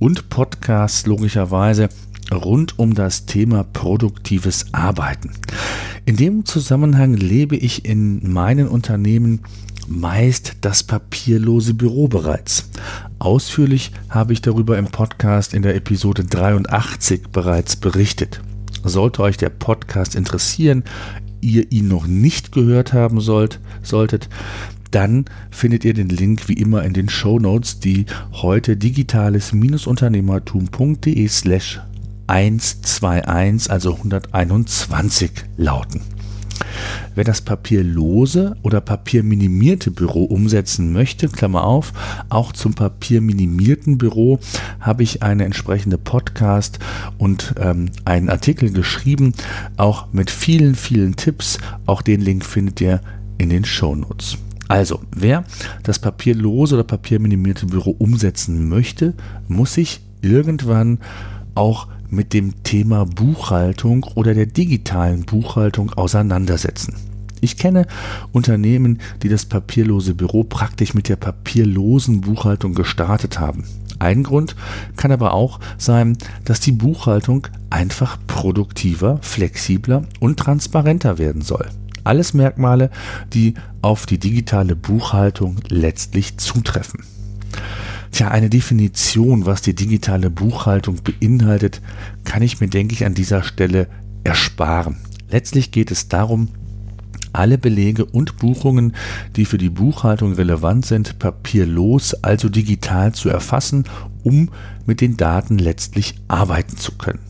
und Podcasts logischerweise rund um das Thema produktives Arbeiten. In dem Zusammenhang lebe ich in meinen Unternehmen meist das papierlose Büro bereits. Ausführlich habe ich darüber im Podcast in der Episode 83 bereits berichtet. Sollte euch der Podcast interessieren, ihr ihn noch nicht gehört haben sollt, solltet, dann findet ihr den Link wie immer in den Show Notes, die heute digitales-unternehmertum.de slash 121, also 121 lauten. Wer das papierlose oder papierminimierte Büro umsetzen möchte, Klammer auf, auch zum papierminimierten Büro habe ich eine entsprechende Podcast und ähm, einen Artikel geschrieben, auch mit vielen, vielen Tipps. Auch den Link findet ihr in den Show Notes. Also, wer das papierlose oder papierminimierte Büro umsetzen möchte, muss sich irgendwann auch mit dem Thema Buchhaltung oder der digitalen Buchhaltung auseinandersetzen. Ich kenne Unternehmen, die das papierlose Büro praktisch mit der papierlosen Buchhaltung gestartet haben. Ein Grund kann aber auch sein, dass die Buchhaltung einfach produktiver, flexibler und transparenter werden soll. Alles Merkmale, die auf die digitale Buchhaltung letztlich zutreffen. Tja, eine Definition, was die digitale Buchhaltung beinhaltet, kann ich mir, denke ich, an dieser Stelle ersparen. Letztlich geht es darum, alle Belege und Buchungen, die für die Buchhaltung relevant sind, papierlos, also digital zu erfassen, um mit den Daten letztlich arbeiten zu können.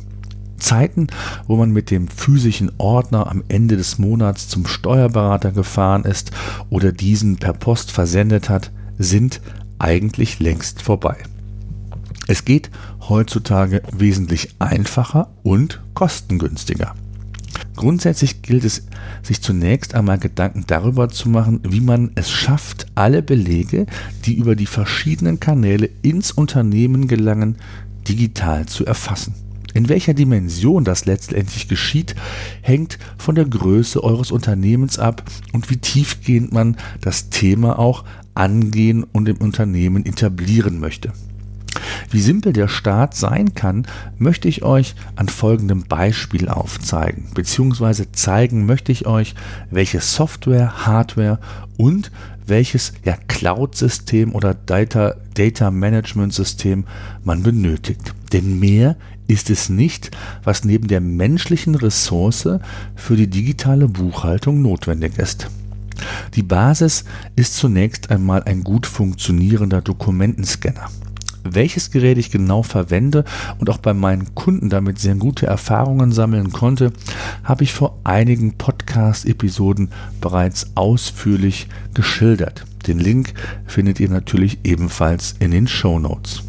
Zeiten, wo man mit dem physischen Ordner am Ende des Monats zum Steuerberater gefahren ist oder diesen per Post versendet hat, sind eigentlich längst vorbei. Es geht heutzutage wesentlich einfacher und kostengünstiger. Grundsätzlich gilt es, sich zunächst einmal Gedanken darüber zu machen, wie man es schafft, alle Belege, die über die verschiedenen Kanäle ins Unternehmen gelangen, digital zu erfassen. In welcher Dimension das letztendlich geschieht, hängt von der Größe eures Unternehmens ab und wie tiefgehend man das Thema auch angehen und im Unternehmen etablieren möchte. Wie simpel der Start sein kann, möchte ich euch an folgendem Beispiel aufzeigen, beziehungsweise zeigen möchte ich euch, welche Software, Hardware und welches ja, Cloud-System oder Data, Data Management-System man benötigt. Denn mehr ist es nicht, was neben der menschlichen Ressource für die digitale Buchhaltung notwendig ist. Die Basis ist zunächst einmal ein gut funktionierender Dokumentenscanner. Welches Gerät ich genau verwende und auch bei meinen Kunden damit sehr gute Erfahrungen sammeln konnte, habe ich vor einigen Podcast-Episoden bereits ausführlich geschildert. Den Link findet ihr natürlich ebenfalls in den Show Notes.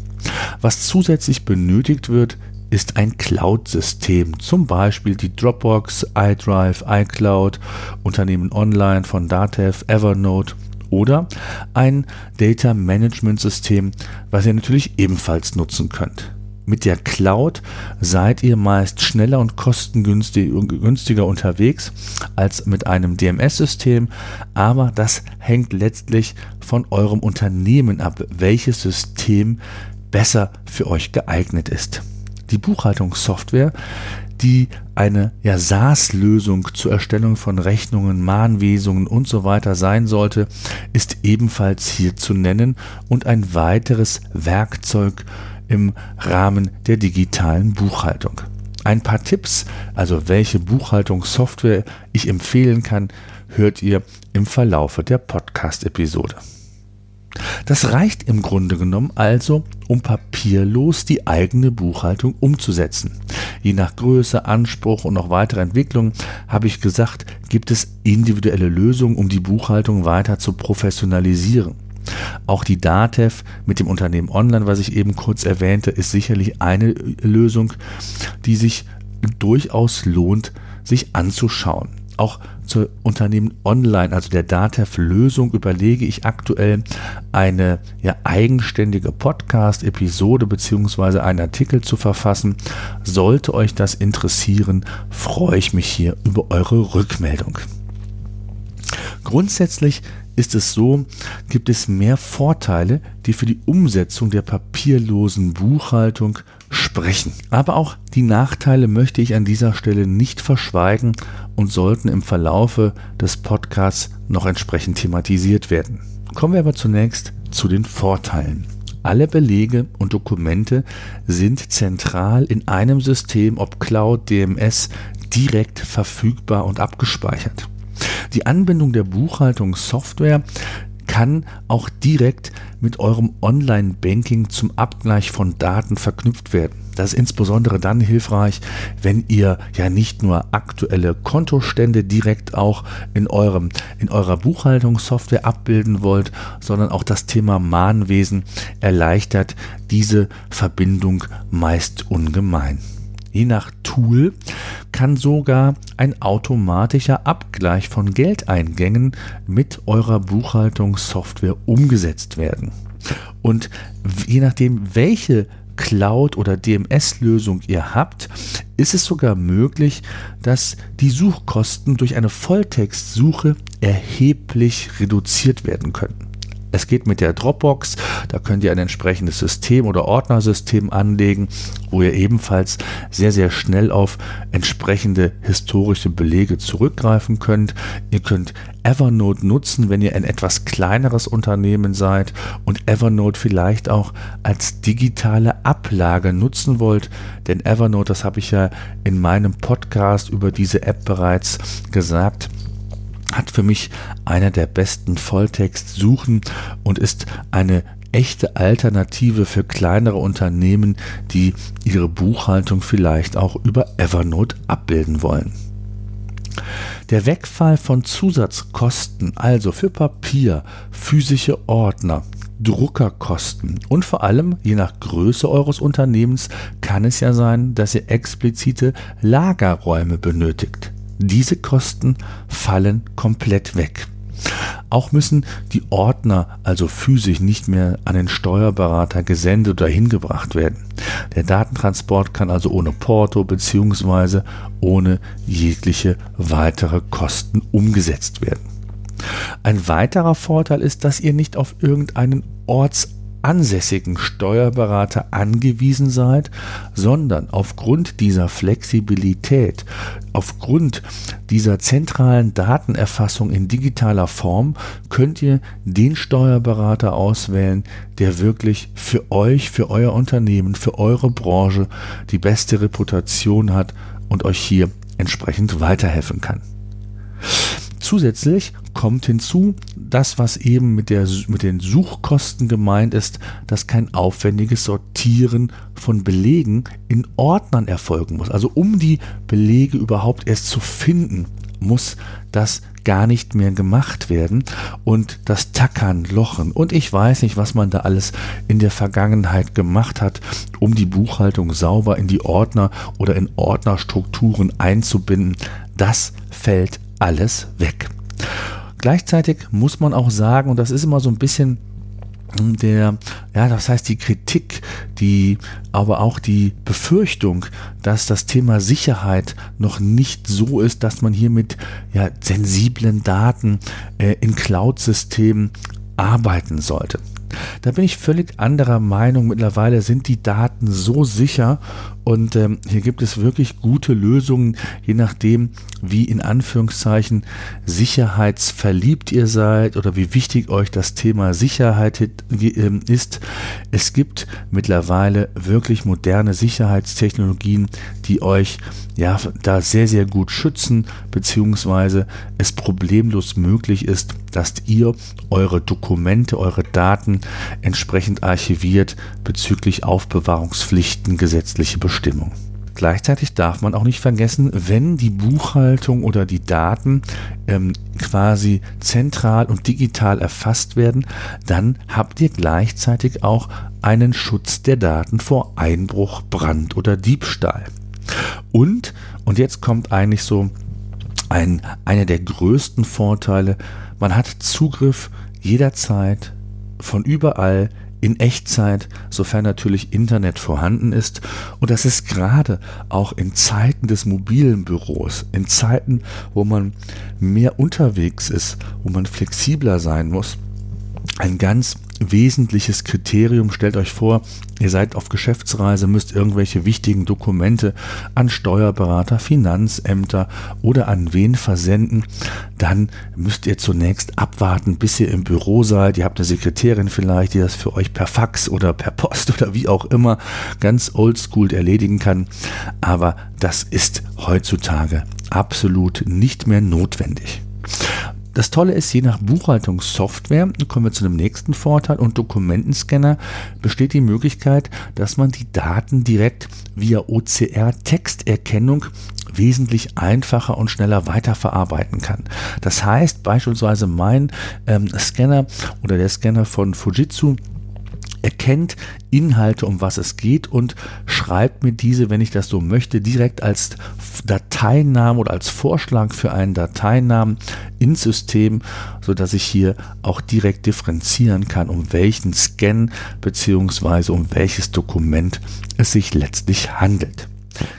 Was zusätzlich benötigt wird, ist ein Cloud-System, zum Beispiel die Dropbox, iDrive, iCloud, Unternehmen Online von Datev, Evernote oder ein Data Management System, was ihr natürlich ebenfalls nutzen könnt. Mit der Cloud seid ihr meist schneller und kostengünstiger unterwegs als mit einem DMS-System, aber das hängt letztlich von eurem Unternehmen ab, welches System besser für euch geeignet ist die Buchhaltungssoftware, die eine ja, SaaS-Lösung zur Erstellung von Rechnungen, Mahnwesungen und so weiter sein sollte, ist ebenfalls hier zu nennen und ein weiteres Werkzeug im Rahmen der digitalen Buchhaltung. Ein paar Tipps, also welche Buchhaltungssoftware ich empfehlen kann, hört ihr im Verlaufe der Podcast-Episode. Das reicht im Grunde genommen also, um papierlos die eigene Buchhaltung umzusetzen. Je nach Größe, Anspruch und noch weitere Entwicklungen habe ich gesagt, gibt es individuelle Lösungen, um die Buchhaltung weiter zu professionalisieren. Auch die DATEV mit dem Unternehmen Online, was ich eben kurz erwähnte, ist sicherlich eine Lösung, die sich durchaus lohnt, sich anzuschauen. Auch zur Unternehmen Online, also der DATEV-Lösung, überlege ich aktuell eine ja, eigenständige Podcast-Episode bzw. einen Artikel zu verfassen. Sollte euch das interessieren, freue ich mich hier über eure Rückmeldung. Grundsätzlich ist es so, gibt es mehr Vorteile, die für die Umsetzung der papierlosen Buchhaltung sprechen. Aber auch die Nachteile möchte ich an dieser Stelle nicht verschweigen und sollten im Verlaufe des Podcasts noch entsprechend thematisiert werden. Kommen wir aber zunächst zu den Vorteilen. Alle Belege und Dokumente sind zentral in einem System, ob Cloud, DMS, direkt verfügbar und abgespeichert. Die Anbindung der Buchhaltungssoftware kann auch direkt mit eurem Online-Banking zum Abgleich von Daten verknüpft werden. Das ist insbesondere dann hilfreich, wenn ihr ja nicht nur aktuelle Kontostände direkt auch in eurem in eurer Buchhaltungssoftware abbilden wollt, sondern auch das Thema Mahnwesen erleichtert diese Verbindung meist ungemein. Je nach Tool kann sogar ein automatischer Abgleich von Geldeingängen mit eurer Buchhaltungssoftware umgesetzt werden. Und je nachdem, welche Cloud- oder DMS-Lösung ihr habt, ist es sogar möglich, dass die Suchkosten durch eine Volltextsuche erheblich reduziert werden können. Es geht mit der Dropbox, da könnt ihr ein entsprechendes System oder Ordnersystem anlegen, wo ihr ebenfalls sehr, sehr schnell auf entsprechende historische Belege zurückgreifen könnt. Ihr könnt Evernote nutzen, wenn ihr ein etwas kleineres Unternehmen seid und Evernote vielleicht auch als digitale Ablage nutzen wollt. Denn Evernote, das habe ich ja in meinem Podcast über diese App bereits gesagt, hat für mich einer der besten Volltextsuchen und ist eine echte Alternative für kleinere Unternehmen, die ihre Buchhaltung vielleicht auch über Evernote abbilden wollen. Der Wegfall von Zusatzkosten, also für Papier, physische Ordner, Druckerkosten und vor allem, je nach Größe eures Unternehmens, kann es ja sein, dass ihr explizite Lagerräume benötigt. Diese Kosten fallen komplett weg. Auch müssen die Ordner also physisch nicht mehr an den Steuerberater gesendet oder hingebracht werden. Der Datentransport kann also ohne Porto bzw. ohne jegliche weitere Kosten umgesetzt werden. Ein weiterer Vorteil ist, dass ihr nicht auf irgendeinen Orts ansässigen Steuerberater angewiesen seid, sondern aufgrund dieser Flexibilität, aufgrund dieser zentralen Datenerfassung in digitaler Form könnt ihr den Steuerberater auswählen, der wirklich für euch, für euer Unternehmen, für eure Branche die beste Reputation hat und euch hier entsprechend weiterhelfen kann. Zusätzlich kommt hinzu, das, was eben mit, der, mit den Suchkosten gemeint ist, dass kein aufwendiges Sortieren von Belegen in Ordnern erfolgen muss. Also um die Belege überhaupt erst zu finden, muss das gar nicht mehr gemacht werden. Und das Tackern, Lochen und ich weiß nicht, was man da alles in der Vergangenheit gemacht hat, um die Buchhaltung sauber in die Ordner oder in Ordnerstrukturen einzubinden, das fällt alles weg. Gleichzeitig muss man auch sagen, und das ist immer so ein bisschen der, ja, das heißt die Kritik, die, aber auch die Befürchtung, dass das Thema Sicherheit noch nicht so ist, dass man hier mit ja, sensiblen Daten äh, in Cloud-Systemen arbeiten sollte. Da bin ich völlig anderer Meinung. Mittlerweile sind die Daten so sicher und ähm, hier gibt es wirklich gute Lösungen, je nachdem, wie in Anführungszeichen sicherheitsverliebt ihr seid oder wie wichtig euch das Thema Sicherheit ähm, ist. Es gibt mittlerweile wirklich moderne Sicherheitstechnologien, die euch ja da sehr, sehr gut schützen, beziehungsweise es problemlos möglich ist, dass ihr eure Dokumente, eure Daten entsprechend archiviert bezüglich Aufbewahrungspflichten, gesetzliche Bestimmungen. Gleichzeitig darf man auch nicht vergessen, wenn die Buchhaltung oder die Daten ähm, quasi zentral und digital erfasst werden, dann habt ihr gleichzeitig auch einen Schutz der Daten vor Einbruch, Brand oder Diebstahl. Und, und jetzt kommt eigentlich so ein, einer der größten Vorteile, man hat Zugriff jederzeit von überall in Echtzeit, sofern natürlich Internet vorhanden ist. Und das ist gerade auch in Zeiten des mobilen Büros, in Zeiten, wo man mehr unterwegs ist, wo man flexibler sein muss, ein ganz wesentliches Kriterium. Stellt euch vor, ihr seid auf Geschäftsreise, müsst irgendwelche wichtigen Dokumente an Steuerberater, Finanzämter oder an wen versenden. Dann müsst ihr zunächst abwarten, bis ihr im Büro seid. Ihr habt eine Sekretärin vielleicht, die das für euch per Fax oder per Post oder wie auch immer ganz oldschool erledigen kann. Aber das ist heutzutage absolut nicht mehr notwendig. Das Tolle ist, je nach Buchhaltungssoftware, kommen wir zu dem nächsten Vorteil und Dokumentenscanner, besteht die Möglichkeit, dass man die Daten direkt via OCR-Texterkennung wesentlich einfacher und schneller weiterverarbeiten kann. Das heißt beispielsweise mein ähm, Scanner oder der Scanner von Fujitsu erkennt Inhalte, um was es geht und schreibt mir diese, wenn ich das so möchte, direkt als Dateinamen oder als Vorschlag für einen Dateinamen ins System, sodass ich hier auch direkt differenzieren kann, um welchen Scan bzw. um welches Dokument es sich letztlich handelt.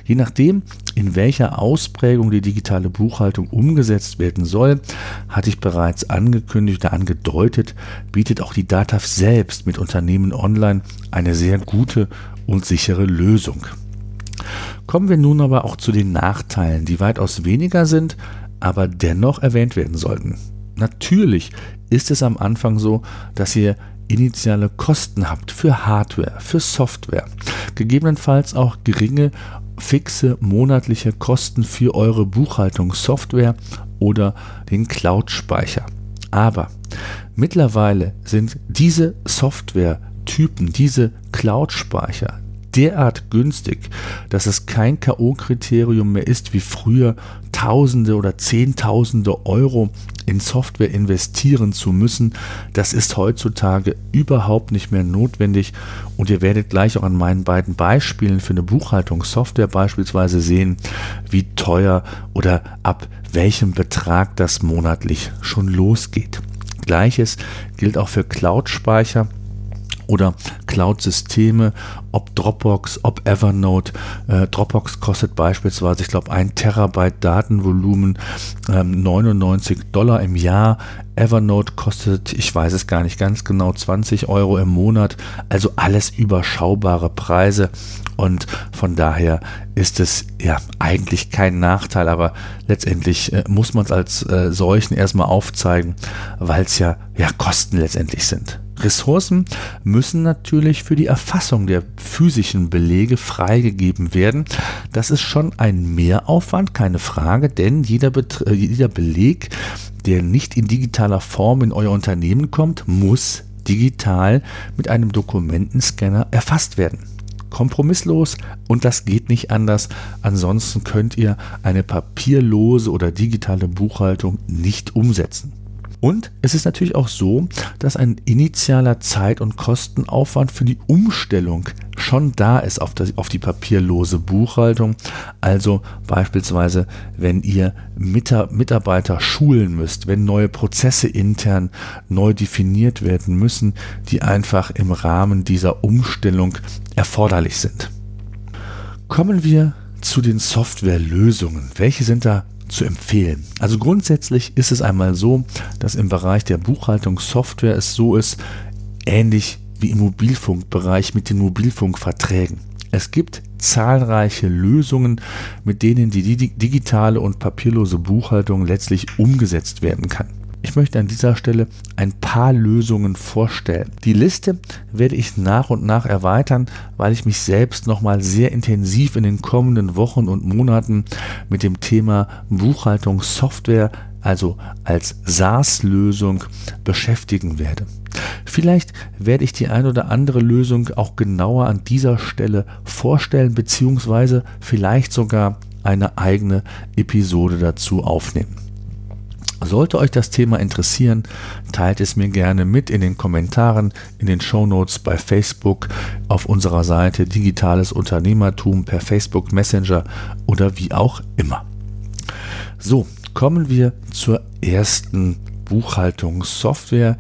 Je nachdem, in welcher Ausprägung die digitale Buchhaltung umgesetzt werden soll, hatte ich bereits angekündigt oder angedeutet, bietet auch die DATAF selbst mit Unternehmen online eine sehr gute und sichere Lösung. Kommen wir nun aber auch zu den Nachteilen, die weitaus weniger sind, aber dennoch erwähnt werden sollten. Natürlich ist es am Anfang so, dass ihr initiale Kosten habt für Hardware, für Software, gegebenenfalls auch geringe fixe monatliche Kosten für eure Buchhaltungssoftware oder den Cloud-Speicher. Aber mittlerweile sind diese Software-Typen, diese Cloud-Speicher derart günstig, dass es kein K.O.-Kriterium mehr ist, wie früher Tausende oder Zehntausende Euro in Software investieren zu müssen. Das ist heutzutage überhaupt nicht mehr notwendig und ihr werdet gleich auch an meinen beiden Beispielen für eine Buchhaltungssoftware beispielsweise sehen, wie teuer oder ab welchem Betrag das monatlich schon losgeht. Gleiches gilt auch für Cloud-Speicher oder Cloud-Systeme, ob Dropbox, ob Evernote. Äh, Dropbox kostet beispielsweise, ich glaube, ein Terabyte Datenvolumen ähm, 99 Dollar im Jahr. Evernote kostet, ich weiß es gar nicht ganz genau, 20 Euro im Monat. Also alles überschaubare Preise. Und von daher ist es ja eigentlich kein Nachteil, aber letztendlich äh, muss man es als äh, solchen erstmal aufzeigen, weil es ja, ja Kosten letztendlich sind. Ressourcen müssen natürlich für die Erfassung der physischen Belege freigegeben werden. Das ist schon ein Mehraufwand, keine Frage, denn jeder, Bet äh, jeder Beleg, der nicht in digitaler Form in euer Unternehmen kommt, muss digital mit einem Dokumentenscanner erfasst werden kompromisslos und das geht nicht anders. Ansonsten könnt ihr eine papierlose oder digitale Buchhaltung nicht umsetzen. Und es ist natürlich auch so, dass ein initialer Zeit- und Kostenaufwand für die Umstellung schon da ist auf, das, auf die papierlose Buchhaltung. Also beispielsweise, wenn ihr Mitarbeiter schulen müsst, wenn neue Prozesse intern neu definiert werden müssen, die einfach im Rahmen dieser Umstellung erforderlich sind. Kommen wir zu den Softwarelösungen. Welche sind da zu empfehlen. Also grundsätzlich ist es einmal so, dass im Bereich der Buchhaltungssoftware es so ist, ähnlich wie im Mobilfunkbereich mit den Mobilfunkverträgen. Es gibt zahlreiche Lösungen, mit denen die digitale und papierlose Buchhaltung letztlich umgesetzt werden kann. Ich möchte an dieser Stelle ein paar Lösungen vorstellen. Die Liste werde ich nach und nach erweitern, weil ich mich selbst nochmal sehr intensiv in den kommenden Wochen und Monaten mit dem Thema Buchhaltungssoftware, also als SaaS-Lösung, beschäftigen werde. Vielleicht werde ich die ein oder andere Lösung auch genauer an dieser Stelle vorstellen, beziehungsweise vielleicht sogar eine eigene Episode dazu aufnehmen. Sollte euch das Thema interessieren, teilt es mir gerne mit in den Kommentaren, in den Show Notes bei Facebook, auf unserer Seite Digitales Unternehmertum per Facebook Messenger oder wie auch immer. So, kommen wir zur ersten Buchhaltungssoftware,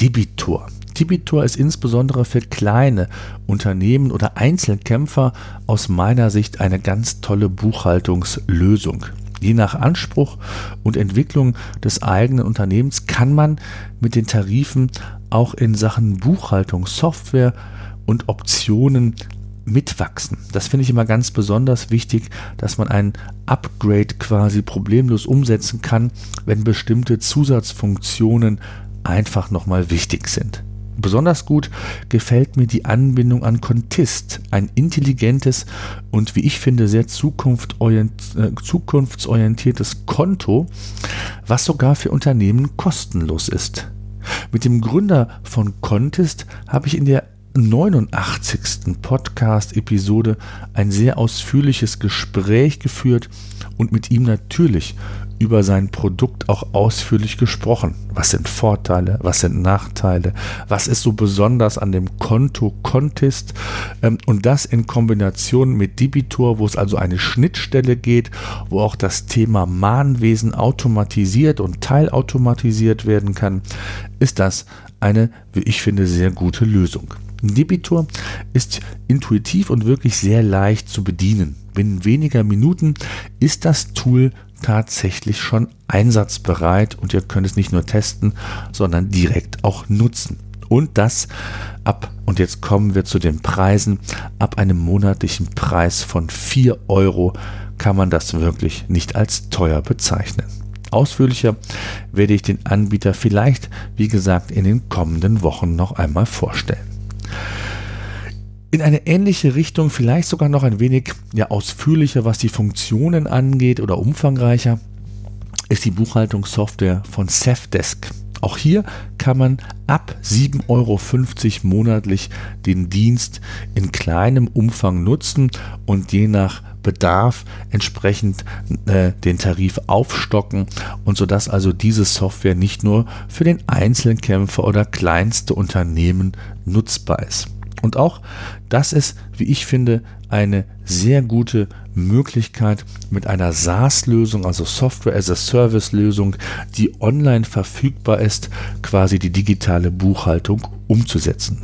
Debitor. Debitor ist insbesondere für kleine Unternehmen oder Einzelkämpfer aus meiner Sicht eine ganz tolle Buchhaltungslösung. Je nach Anspruch und Entwicklung des eigenen Unternehmens kann man mit den Tarifen auch in Sachen Buchhaltung, Software und Optionen mitwachsen. Das finde ich immer ganz besonders wichtig, dass man ein Upgrade quasi problemlos umsetzen kann, wenn bestimmte Zusatzfunktionen einfach nochmal wichtig sind. Besonders gut gefällt mir die Anbindung an Contist, ein intelligentes und wie ich finde sehr äh, zukunftsorientiertes Konto, was sogar für Unternehmen kostenlos ist. Mit dem Gründer von Contist habe ich in der 89. Podcast-Episode ein sehr ausführliches Gespräch geführt und mit ihm natürlich über sein Produkt auch ausführlich gesprochen. Was sind Vorteile, was sind Nachteile, was ist so besonders an dem Konto Contest ähm, und das in Kombination mit Debitor, wo es also eine Schnittstelle geht, wo auch das Thema Mahnwesen automatisiert und teilautomatisiert werden kann, ist das eine, wie ich finde, sehr gute Lösung. Debitor ist intuitiv und wirklich sehr leicht zu bedienen. Binnen weniger Minuten ist das Tool tatsächlich schon einsatzbereit und ihr könnt es nicht nur testen, sondern direkt auch nutzen. Und das ab, und jetzt kommen wir zu den Preisen, ab einem monatlichen Preis von 4 Euro kann man das wirklich nicht als teuer bezeichnen. Ausführlicher werde ich den Anbieter vielleicht, wie gesagt, in den kommenden Wochen noch einmal vorstellen in eine ähnliche Richtung, vielleicht sogar noch ein wenig ja, ausführlicher, was die Funktionen angeht oder umfangreicher, ist die Buchhaltungssoftware von Safdesk. Auch hier kann man ab 7,50 Euro monatlich den Dienst in kleinem Umfang nutzen und je nach Bedarf entsprechend äh, den Tarif aufstocken und sodass also diese Software nicht nur für den Einzelkämpfer oder kleinste Unternehmen nutzbar ist. Und auch das ist, wie ich finde, eine sehr gute Möglichkeit mit einer SaaS-Lösung, also Software as a Service-Lösung, die online verfügbar ist, quasi die digitale Buchhaltung umzusetzen.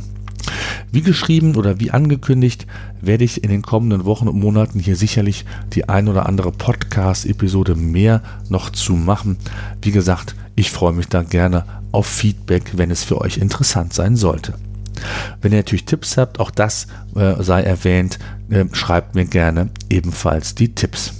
Wie geschrieben oder wie angekündigt, werde ich in den kommenden Wochen und Monaten hier sicherlich die ein oder andere Podcast-Episode mehr noch zu machen. Wie gesagt, ich freue mich da gerne auf Feedback, wenn es für euch interessant sein sollte. Wenn ihr natürlich Tipps habt, auch das äh, sei erwähnt, äh, schreibt mir gerne ebenfalls die Tipps.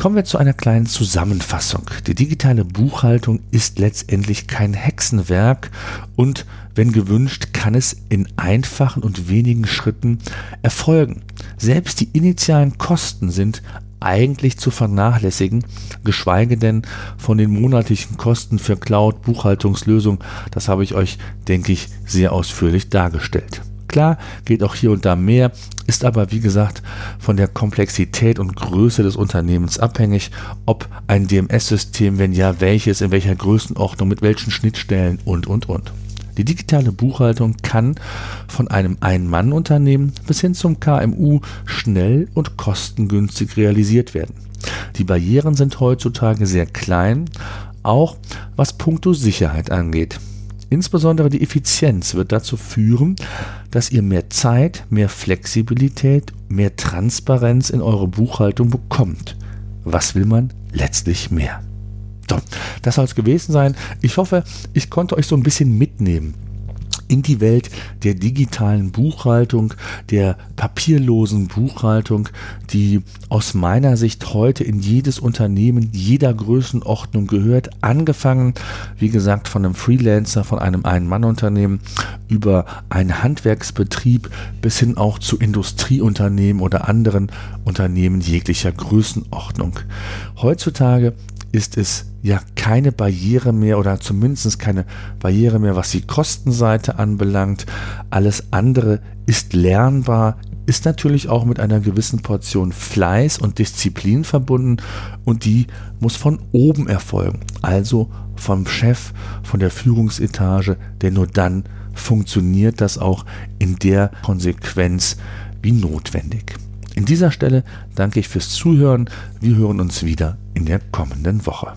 Kommen wir zu einer kleinen Zusammenfassung. Die digitale Buchhaltung ist letztendlich kein Hexenwerk und wenn gewünscht, kann es in einfachen und wenigen Schritten erfolgen. Selbst die initialen Kosten sind eigentlich zu vernachlässigen, geschweige denn von den monatlichen Kosten für Cloud-Buchhaltungslösungen. Das habe ich euch, denke ich, sehr ausführlich dargestellt. Klar, geht auch hier und da mehr, ist aber wie gesagt von der Komplexität und Größe des Unternehmens abhängig, ob ein DMS-System, wenn ja, welches, in welcher Größenordnung, mit welchen Schnittstellen und, und, und. Die digitale Buchhaltung kann von einem Ein-Mann-Unternehmen bis hin zum KMU schnell und kostengünstig realisiert werden. Die Barrieren sind heutzutage sehr klein, auch was puncto Sicherheit angeht. Insbesondere die Effizienz wird dazu führen, dass ihr mehr Zeit, mehr Flexibilität, mehr Transparenz in eure Buchhaltung bekommt. Was will man letztlich mehr? So, das soll es gewesen sein. Ich hoffe, ich konnte euch so ein bisschen mitnehmen in die Welt der digitalen Buchhaltung, der papierlosen Buchhaltung, die aus meiner Sicht heute in jedes Unternehmen jeder Größenordnung gehört, angefangen, wie gesagt, von einem Freelancer, von einem Ein-Mann-Unternehmen über einen Handwerksbetrieb bis hin auch zu Industrieunternehmen oder anderen Unternehmen jeglicher Größenordnung. Heutzutage ist es ja keine Barriere mehr oder zumindest keine Barriere mehr, was die Kostenseite anbelangt. Alles andere ist lernbar, ist natürlich auch mit einer gewissen Portion Fleiß und Disziplin verbunden und die muss von oben erfolgen, also vom Chef, von der Führungsetage, denn nur dann funktioniert das auch in der Konsequenz wie notwendig. In dieser Stelle danke ich fürs Zuhören. Wir hören uns wieder in der kommenden Woche.